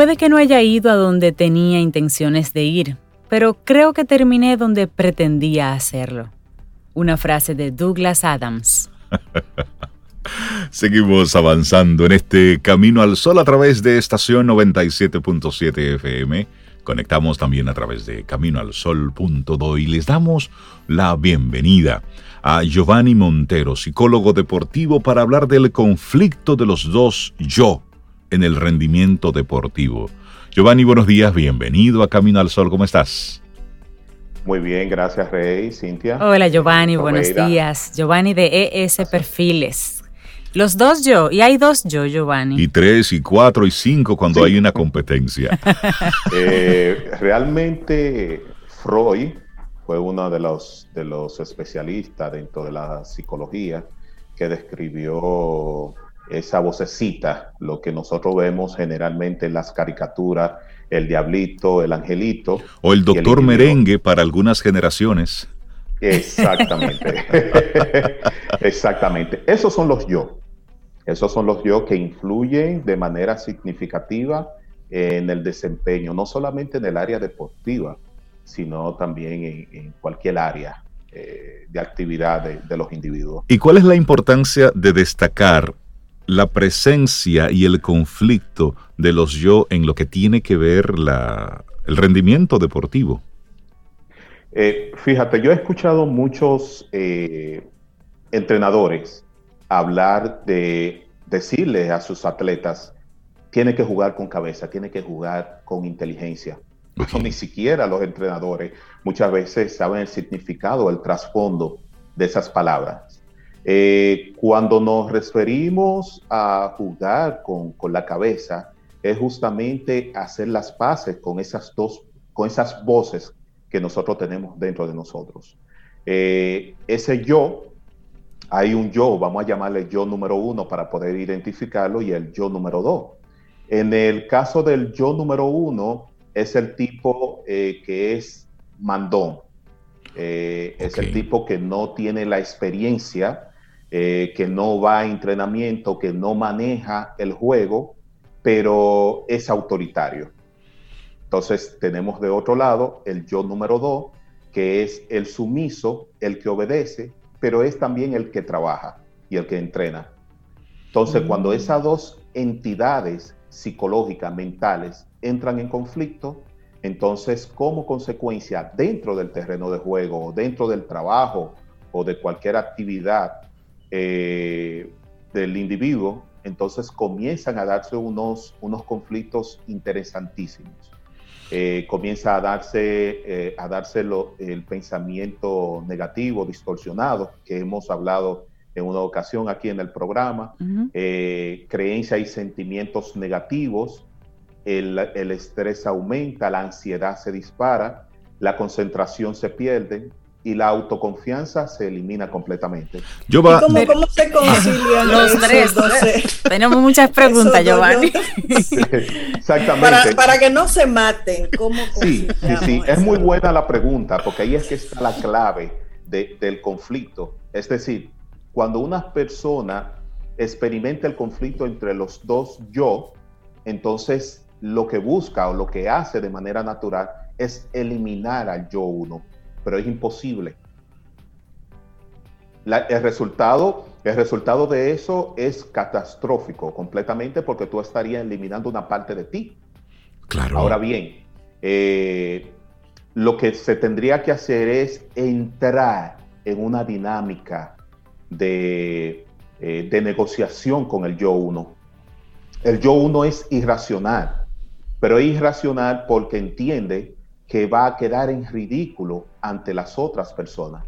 Puede que no haya ido a donde tenía intenciones de ir, pero creo que terminé donde pretendía hacerlo. Una frase de Douglas Adams. Seguimos avanzando en este camino al sol a través de estación 97.7 FM. Conectamos también a través de caminoalsol.do y les damos la bienvenida a Giovanni Montero, psicólogo deportivo, para hablar del conflicto de los dos yo en el rendimiento deportivo. Giovanni, buenos días, bienvenido a Camino al Sol, ¿cómo estás? Muy bien, gracias Rey, Cintia. Hola Giovanni, buenos días. Giovanni de ES Perfiles. Los dos yo, y hay dos yo, Giovanni. Y tres, y cuatro, y cinco cuando hay una competencia. Eh, realmente Freud fue uno de los, de los especialistas dentro de la psicología que describió esa vocecita, lo que nosotros vemos generalmente en las caricaturas, el diablito, el angelito. O el doctor merengue para algunas generaciones. Exactamente. Exactamente. Esos son los yo. Esos son los yo que influyen de manera significativa en el desempeño, no solamente en el área deportiva, sino también en, cualquier área eh, de actividad de, los individuos. ¿Y cuál es la importancia de destacar la presencia y el conflicto de los yo en lo que tiene que ver la, el rendimiento deportivo? Eh, fíjate, yo he escuchado muchos eh, entrenadores hablar de decirle a sus atletas, tiene que jugar con cabeza, tiene que jugar con inteligencia ni siquiera los entrenadores muchas veces saben el significado, el trasfondo de esas palabras. Eh, cuando nos referimos a jugar con, la cabeza, es justamente hacer las paces con esas dos, con esas voces que nosotros tenemos dentro de nosotros. Eh, ese yo, hay un yo, vamos a llamarle yo número uno para poder identificarlo y el yo número dos. En el caso del yo número uno, es el tipo eh, que es mandón. Es el tipo que no tiene la experiencia, eh, que no va a entrenamiento, que no maneja el juego, pero es autoritario. Entonces tenemos de otro lado el yo número dos, que es el sumiso, el que obedece, pero es también el que trabaja y el que entrena. Entonces, cuando mm. esas dos entidades psicológicas, mentales, entran en conflicto, entonces como consecuencia dentro del terreno de juego o dentro del trabajo o de cualquier actividad eh, del individuo, entonces comienzan a darse unos, unos conflictos interesantísimos. Eh, comienza a darse, eh, a darse el pensamiento negativo, distorsionado, que hemos hablado en una ocasión aquí en el programa, creencias y sentimientos negativos, el, estrés aumenta, la ansiedad se dispara, la concentración se pierde, y la autoconfianza se elimina completamente. cómo, se concilian los tres? Tenemos muchas preguntas, Giovanni. exactamente. Para, que no se maten, ¿cómo Sí, sí, sí, es muy buena la pregunta, porque ahí es que está la clave del conflicto. Es decir, cuando una persona experimenta el conflicto entre los dos yo, entonces lo que busca o lo que hace de manera natural es eliminar al yo uno, pero es imposible. el, resultado, el resultado de eso es catastrófico completamente porque tú estarías eliminando una parte de ti. Claro. Ahora bien, eh, lo que se tendría que hacer es entrar en una dinámica de, eh, de negociación con el yo uno. El yo uno es irracional pero es irracional porque entiende que va a quedar en ridículo ante las otras personas.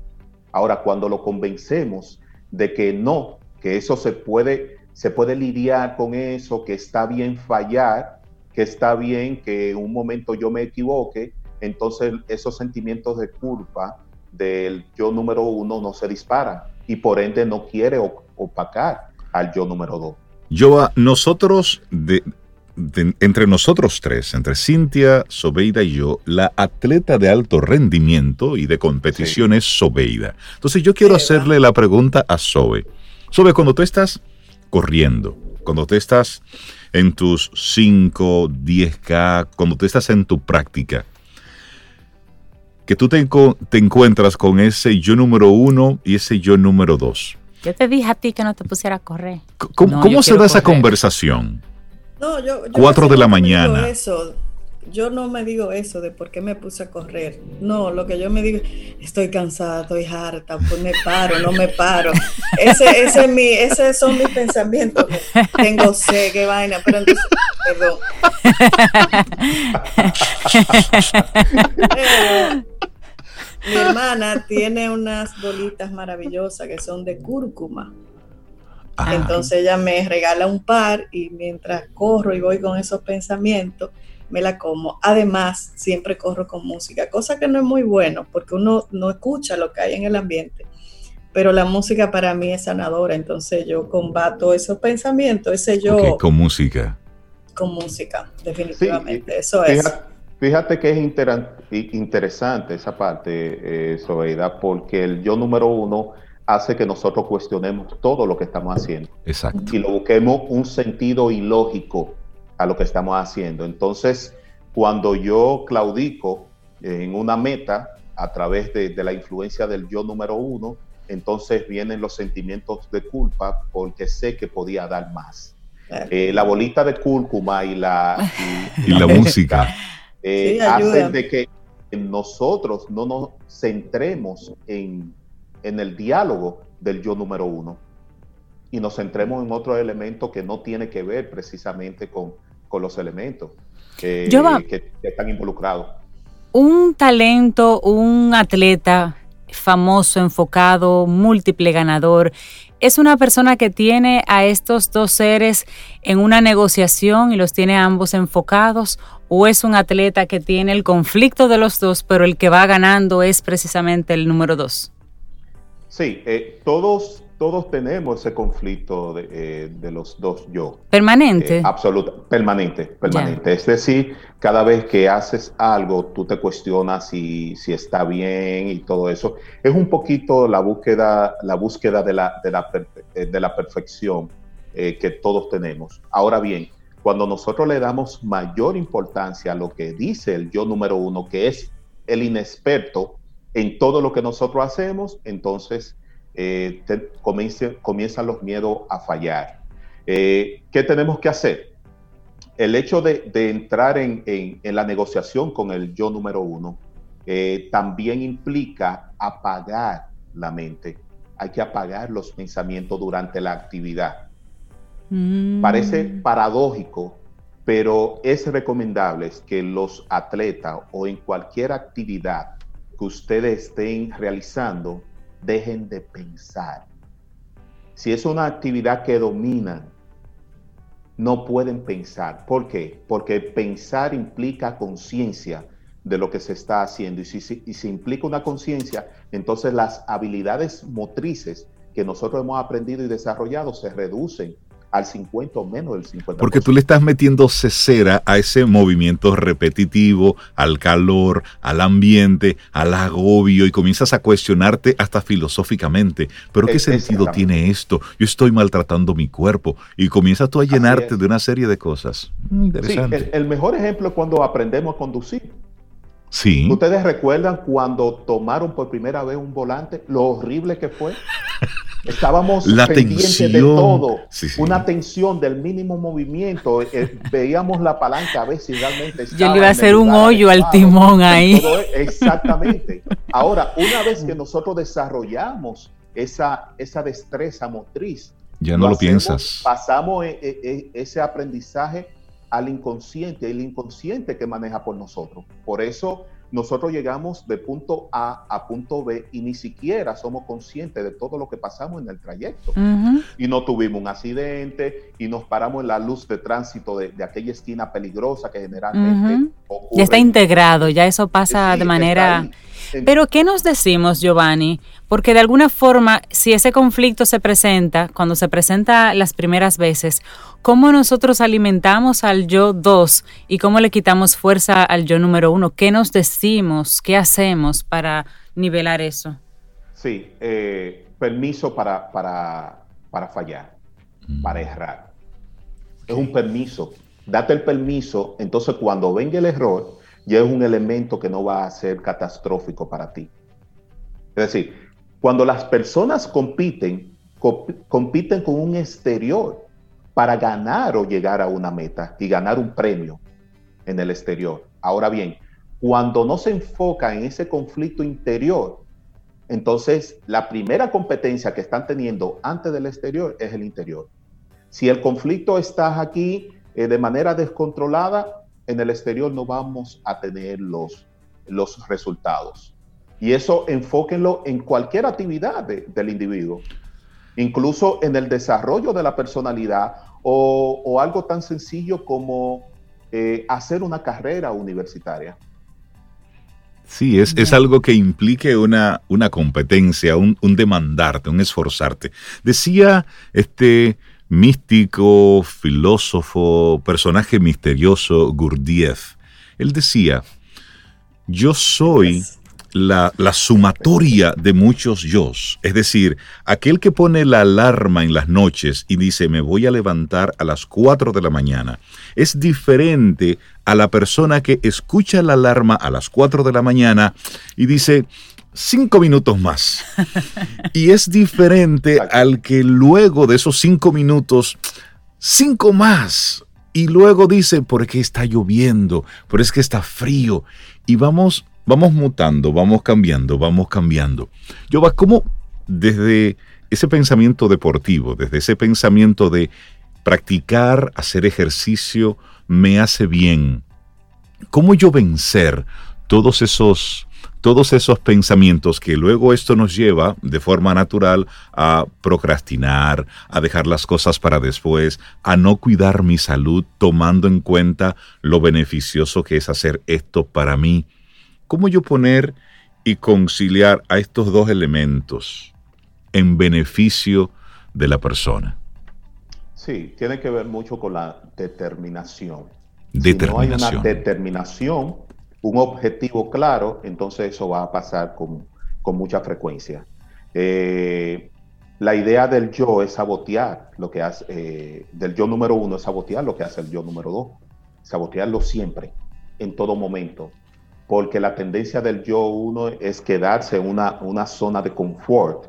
Ahora, cuando lo convencemos de que no, que eso se puede, se puede lidiar con eso, que está bien fallar, que está bien que un momento yo me equivoque, entonces esos sentimientos de culpa del yo número uno no se disparan y por ende no quiere opacar al yo número dos. Yo, nosotros de, entre nosotros tres, entre Cintia, Sobeida y yo, la atleta de alto rendimiento y de competición es Sobeida. Entonces yo quiero hacerle la pregunta a Sobe. Sobe, cuando tú estás corriendo, cuando te estás en tus 5, 10K, cuando te estás en tu práctica, que tú te, te encuentras con ese yo número uno y ese yo número dos. Yo te dije a ti que no te pusiera a correr. ¿Cómo, se da esa conversación? No, yo, yo Cuatro de la mañana. Eso. Yo no me digo eso de por qué me puse a correr. No, lo que yo me digo, estoy cansada, estoy harta, pues me paro, no me paro. Ese, ese es mi, esos son mis pensamientos. Tengo sed, qué vaina, pero entonces, perdón. mi hermana tiene unas bolitas maravillosas que son de cúrcuma. Entonces ella me regala un par y mientras corro y voy con esos pensamientos, me la como. Además, siempre corro con música, cosa que no es muy bueno porque uno no escucha lo que hay en el ambiente. Pero la música para mí es sanadora, entonces yo combato esos pensamientos, ese yo. con música. Con música, definitivamente. Eso es. Fíjate que es interesante esa parte, eh, Sobeida, porque el yo número uno hace que nosotros cuestionemos todo lo que estamos haciendo. Exacto. Y lo busquemos un sentido ilógico a lo que estamos haciendo. Entonces, cuando yo claudico en una meta a través de, la influencia del yo número uno, entonces vienen los sentimientos de culpa porque sé que podía dar más. Eh, la bolita de cúrcuma y la, y la música eh, hacen de que nosotros no nos centremos en, el diálogo del yo número uno y nos centremos en otro elemento que no tiene que ver precisamente con, los elementos que, que, están involucrados. Un talento, un atleta famoso, enfocado, múltiple ganador, es una persona que tiene a estos dos seres en una negociación y los tiene ambos enfocados o es un atleta que tiene el conflicto de los dos, pero el que va ganando es precisamente el número dos? Sí, eh, todos, todos tenemos ese conflicto de, eh, los dos yo. ¿Permanente? Eh, absoluta, permanente, permanente. Es decir, cada vez que haces algo, tú te cuestionas si, si está bien y todo eso. Es un poquito la búsqueda, la búsqueda de la, de la, de la perfección que todos tenemos. Ahora bien, cuando nosotros le damos mayor importancia a lo que dice el yo número uno, que es el inexperto en todo lo que nosotros hacemos, entonces eh, comienzan los miedos a fallar. Eh, ¿Qué tenemos que hacer? El hecho de, entrar en, la negociación con el yo número uno eh, también implica apagar la mente. Hay que apagar los pensamientos durante la actividad. Parece mm. paradójico, pero es recomendable que los atletas o en cualquier actividad que ustedes estén realizando dejen de pensar. Si es una actividad que dominan, no pueden pensar. ¿Por qué? Porque pensar implica conciencia de lo que se está haciendo. Y si, y si implica una conciencia, entonces las habilidades motrices que nosotros hemos aprendido y desarrollado se reducen al 50 o menos del 50%. Porque tú le estás metiendo cesera a ese movimiento repetitivo, al calor, al ambiente, al agobio y comienzas a cuestionarte hasta filosóficamente. ¿Pero qué sentido tiene esto? Yo estoy maltratando mi cuerpo y comienzas tú a llenarte de una serie de cosas. Interesante. Sí, el, mejor ejemplo es cuando aprendemos a conducir. Sí. ¿Ustedes recuerdan cuando tomaron por primera vez un volante? Lo horrible que fue. Estábamos la pendientes de todo. Una tensión del mínimo movimiento. Eh, veíamos la palanca a ver si realmente Yo le iba a hacer un hoyo al timón ahí. exactamente. Ahora, una vez que nosotros desarrollamos esa, esa destreza motriz, ya no lo, piensas. Pasamos eh, eh, ese aprendizaje al inconsciente, el inconsciente que maneja por nosotros. Por eso nosotros llegamos de punto A a punto B y ni siquiera somos conscientes de todo lo que pasamos en el trayecto. Y no tuvimos un accidente y nos paramos en la luz de tránsito de, aquella esquina peligrosa que generalmente Ya está integrado, ya eso pasa de manera... Pero ¿qué nos decimos, Giovanni? Porque de alguna forma, si ese conflicto se presenta, cuando se presenta las primeras veces, ¿cómo nosotros alimentamos al yo 2 y cómo le quitamos fuerza al yo número uno? ¿Qué nos decimos? ¿Qué hacemos para nivelar eso? Sí, eh, permiso para, para, para fallar, para errar. Es un permiso. Date el permiso, entonces cuando venga el error, ya es un elemento que no va a ser catastrófico para ti. Es decir, cuando las personas compiten, compiten con un exterior para ganar o llegar a una meta y ganar un premio en el exterior. Ahora bien, cuando no se enfoca en ese conflicto interior, entonces la primera competencia que están teniendo antes del exterior es el interior. Si el conflicto está aquí eh, de manera descontrolada, en el exterior no vamos a tener los, los resultados. Y eso enfóquenlo en cualquier actividad del individuo, incluso en el desarrollo de la personalidad o, algo tan sencillo como eh, hacer una carrera universitaria. Sí, es, es, algo que implique una, una competencia, un, un, demandarte, un esforzarte. Decía este místico, filósofo, personaje misterioso, Gurdjieff, él decía, yo soy la, sumatoria de muchos yo. Es decir, aquel que pone la alarma en las noches y dice me voy a levantar a las 4 de la mañana, es diferente a la persona que escucha la alarma a las 4 de la mañana y dice cinco minutos más. Y es diferente al que luego de esos cinco minutos, cinco más. Y luego dice, porque está lloviendo, pero es que está frío. Y vamos vamos mutando, vamos cambiando, vamos cambiando. Yo va como desde ese pensamiento deportivo, desde ese pensamiento de practicar, hacer ejercicio, me hace bien. ¿Cómo yo vencer todos esos todos esos pensamientos que luego esto nos lleva de forma natural a procrastinar, a dejar las cosas para después, a no cuidar mi salud tomando en cuenta lo beneficioso que es hacer esto para mí. ¿Cómo yo poner y conciliar a estos dos elementos en beneficio de la persona? Sí, tiene que ver mucho con la determinación. Determinación. Si no hay una determinación, un objetivo claro, entonces eso va a pasar con, mucha frecuencia. Eh, la idea del yo es sabotear lo que hace, eh, del yo número uno es sabotear lo que hace el yo número dos. Sabotearlo siempre, en todo momento porque la tendencia del yo uno es quedarse en una, una zona de confort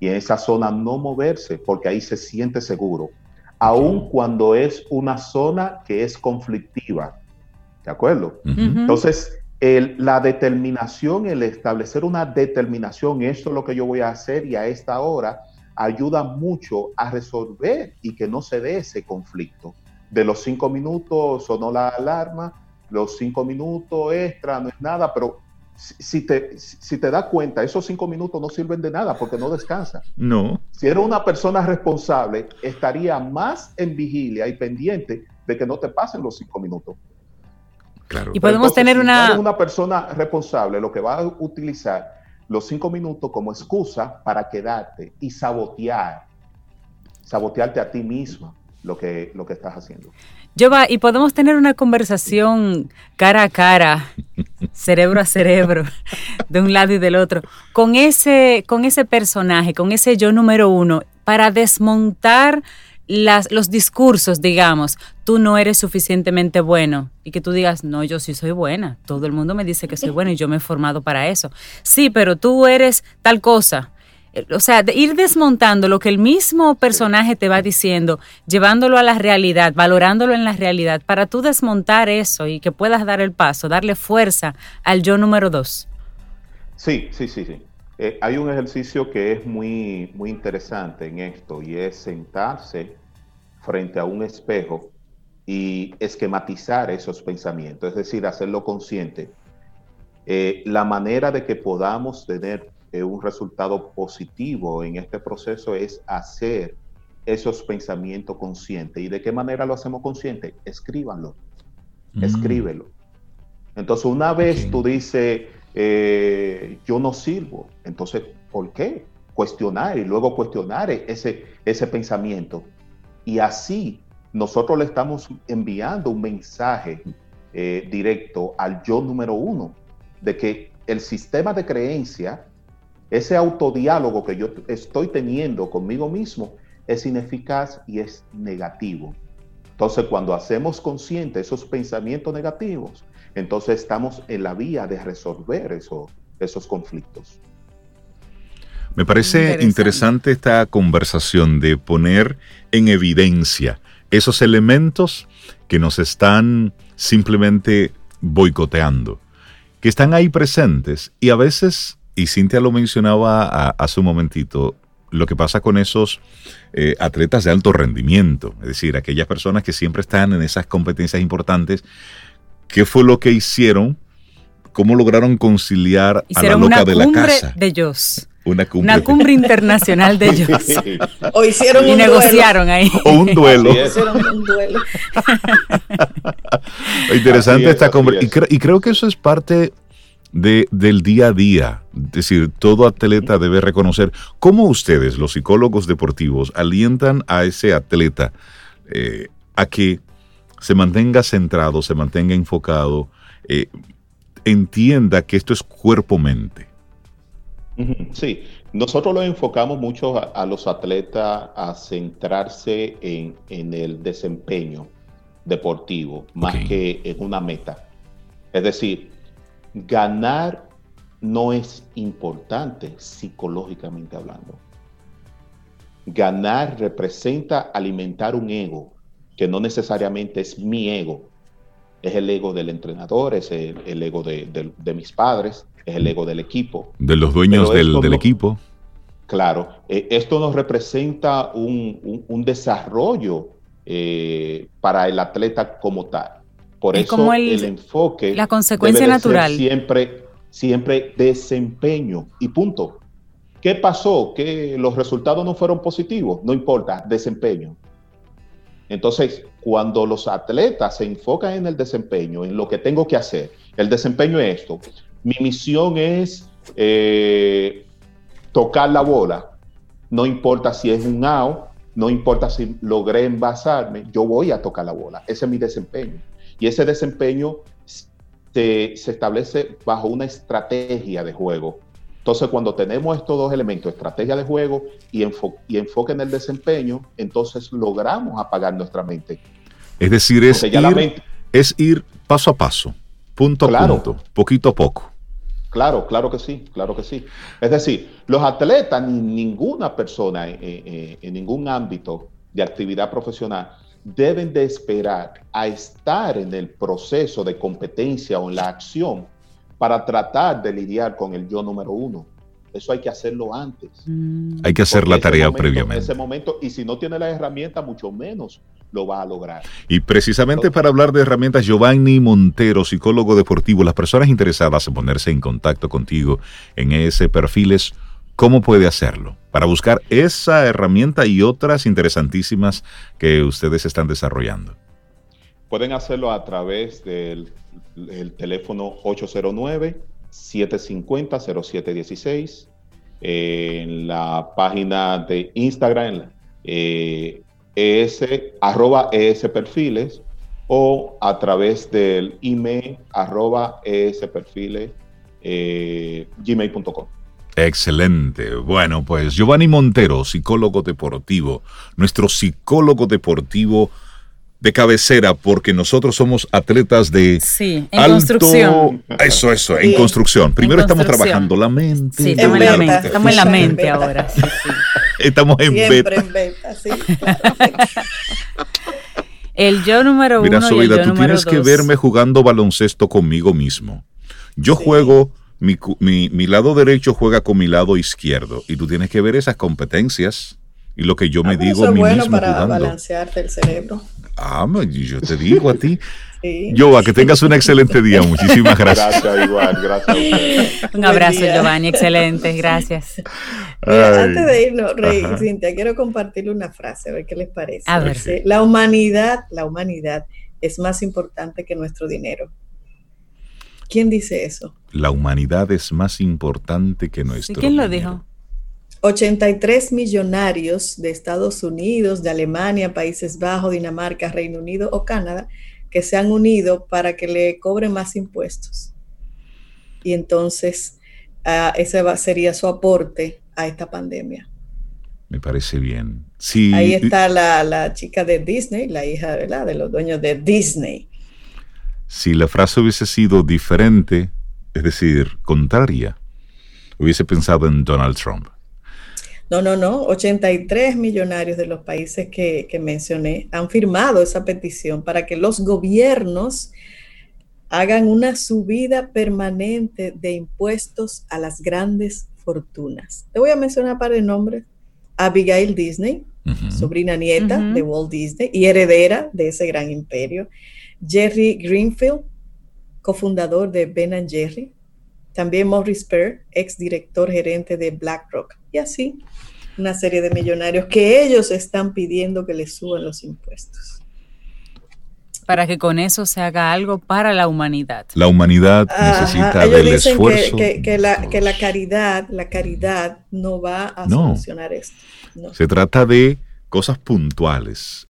y en esa zona no moverse porque ahí se siente seguro, aun cuando es una zona que es conflictiva. ¿De acuerdo? Entonces, la determinación, el establecer una determinación, esto es lo que yo voy a hacer y a esta hora, ayuda mucho a resolver y que no se dé ese conflicto. De los cinco minutos sonó la alarma, los cinco minutos extra no es nada, pero si te, si te das cuenta, esos cinco minutos no sirven de nada porque no descansa. No. Si eres una persona responsable, estaría más en vigilia y pendiente de que no te pasen los cinco minutos. Claro. Y podemos tener una... una persona responsable, lo que va a utilizar los cinco minutos como excusa para quedarte y sabotear, sabotearte a ti misma lo que, lo que estás haciendo. Yo va, y podemos tener una conversación cara a cara, cerebro a cerebro, de un lado y del otro, con ese, con ese personaje, con ese yo número uno, para desmontar las, los discursos, digamos, tú no eres suficientemente bueno y que tú digas, no, yo sí soy buena, todo el mundo me dice que soy buena y yo me he formado para eso. Sí, pero tú eres tal cosa eh, o sea, de ir desmontando lo que el mismo personaje te va diciendo, llevándolo a la realidad, valorándolo en la realidad, para tú desmontar eso y que puedas dar el paso, darle fuerza al yo número dos. Sí, sí, sí, sí. Eh, hay un ejercicio que es muy, muy interesante en esto y es sentarse frente a un espejo y esquematizar esos pensamientos, es decir, hacerlo consciente. Eh, la manera de que podamos tener eh, un resultado positivo en este proceso es hacer esos pensamientos conscientes. ¿Y de qué manera lo hacemos consciente? Escríbanlo, mm. escríbelo. Entonces, una vez tú dices, eh, yo no sirvo, entonces, ¿por qué? Cuestionar y luego cuestionar ese, ese pensamiento. Y así nosotros le estamos enviando un mensaje eh, directo al yo número uno, de que el sistema de creencia ese autodiálogo que yo estoy teniendo conmigo mismo es ineficaz y es negativo. Entonces, cuando hacemos conscientes esos pensamientos negativos, entonces estamos en la vía de resolver esos conflictos. Me parece interesante. esta conversación de poner en evidencia esos elementos que nos están simplemente boicoteando, que están ahí presentes y a veces, y Cintia lo mencionaba hace un momentito, lo que pasa con esos eh, atletas de alto rendimiento, es decir, aquellas personas que siempre están en esas competencias importantes, ¿qué fue lo que hicieron? ¿Cómo lograron conciliar a la loca de la casa? De ellos. Una cumbre. internacional de ellos. o hicieron y negociaron ahí. O un duelo. hicieron un duelo. Interesante esta cumbre. Y, creo que eso es parte de, del día a día. Es decir, todo atleta debe reconocer cómo ustedes, los psicólogos deportivos, alientan a ese atleta eh, a que se mantenga centrado, se mantenga enfocado, eh, entienda que esto es cuerpo-mente. Sí, nosotros lo enfocamos mucho a, los atletas a centrarse en, el desempeño deportivo más que en una meta. Es decir, ganar no es importante psicológicamente hablando. Ganar representa alimentar un ego, que no necesariamente es mi ego, es el ego del entrenador, es el, ego de, mis padres, es el ego del equipo. De los dueños del, equipo. Claro, eh, esto nos representa un, desarrollo eh, para el atleta como tal. Por eso el, enfoque. La consecuencia natural. siempre, siempre desempeño y punto. ¿Qué pasó? Que los resultados no fueron positivos. No importa, desempeño. Entonces, cuando los atletas se enfocan en el desempeño, en lo que tengo que hacer, el desempeño es esto. Mi misión es eh, tocar la bola. No importa si es un out, no importa si logré envasarme, yo voy a tocar la bola. Ese es mi desempeño. Y ese desempeño se, se establece bajo una estrategia de juego. Entonces, cuando tenemos estos dos elementos, estrategia de juego y, y enfoque en el desempeño, entonces logramos apagar nuestra mente. Es decir, es, ir, es ir paso a paso, punto a punto, poquito a poco. Claro, claro que sí, claro que sí. Es decir, los atletas, ni ninguna persona en ningún ámbito de actividad profesional deben de esperar a estar en el proceso de competencia o en la acción para tratar de lidiar con el yo número uno. Eso hay que hacerlo antes. Mm. Hay que hacer la tarea previamente. En ese momento, y si no tiene la herramienta, mucho menos lo va a lograr. Y precisamente para hablar de herramientas, Giovanni Montero, psicólogo deportivo, las personas interesadas en ponerse en contacto contigo en ese perfiles, ¿cómo puede hacerlo? Para buscar esa herramienta y otras interesantísimas que ustedes están desarrollando. Pueden hacerlo a través del el teléfono 809-750-0716, en la página de Instagram, eh, ES, arroba ES Perfiles, o a través del email arroba ES Perfiles, eh, gmail.com. Excelente. Bueno, pues Giovanni Montero, psicólogo deportivo, nuestro psicólogo deportivo de cabecera porque nosotros somos atletas de sí, en construcción. Eso, eso, en construcción. Primero estamos trabajando la mente. Sí, estamos en la mente, estamos en la mente ahora. Sí, estamos en Siempre en beta, sí. el yo número Mira, uno. Mira, tú tienes que verme jugando baloncesto conmigo mismo. Yo juego, mi, mi, mi lado derecho juega con mi lado izquierdo y tú tienes que ver esas competencias y lo que yo me ah, digo a mí bueno mismo para balancearte el cerebro. Ah, yo te digo a ti. Sí. a que tengas un excelente día. Muchísimas gracias. Gracias, igual. Gracias. un abrazo, Giovanni. Excelente. Gracias. antes de irnos, Rey, Cintia, quiero compartirle una frase, a ver qué les parece. A ver. La humanidad, la humanidad es más importante que nuestro dinero. ¿Quién dice eso? La humanidad es más importante que nuestro ¿Quién lo dijo? 83 millonarios de Estados Unidos, de Alemania, Países Bajos, Dinamarca, Reino Unido o Canadá que se han unido para que le cobren más impuestos. Y entonces uh, ese sería su aporte a esta pandemia. Me parece bien. Ahí está la, chica de Disney, la hija ¿verdad? de los dueños de Disney. Si la frase hubiese sido diferente, es decir, contraria, hubiese pensado en Donald Trump. No, no, no. 83 millonarios de los países que, que, mencioné han firmado esa petición para que los gobiernos hagan una subida permanente de impuestos a las grandes fortunas. Te voy a mencionar un par de nombres. Abigail Disney, sobrina nieta de Walt Disney y heredera de ese gran imperio. Jerry Greenfield, cofundador de Ben Jerry. También Morris Perr, ex director gerente de BlackRock. Y así, una serie de millonarios que ellos están pidiendo que les suban los impuestos para que con eso se haga algo para la humanidad. La humanidad necesita del esfuerzo. Que, que, la, que, la, caridad, la caridad no va a solucionar esto. Se trata de cosas puntuales.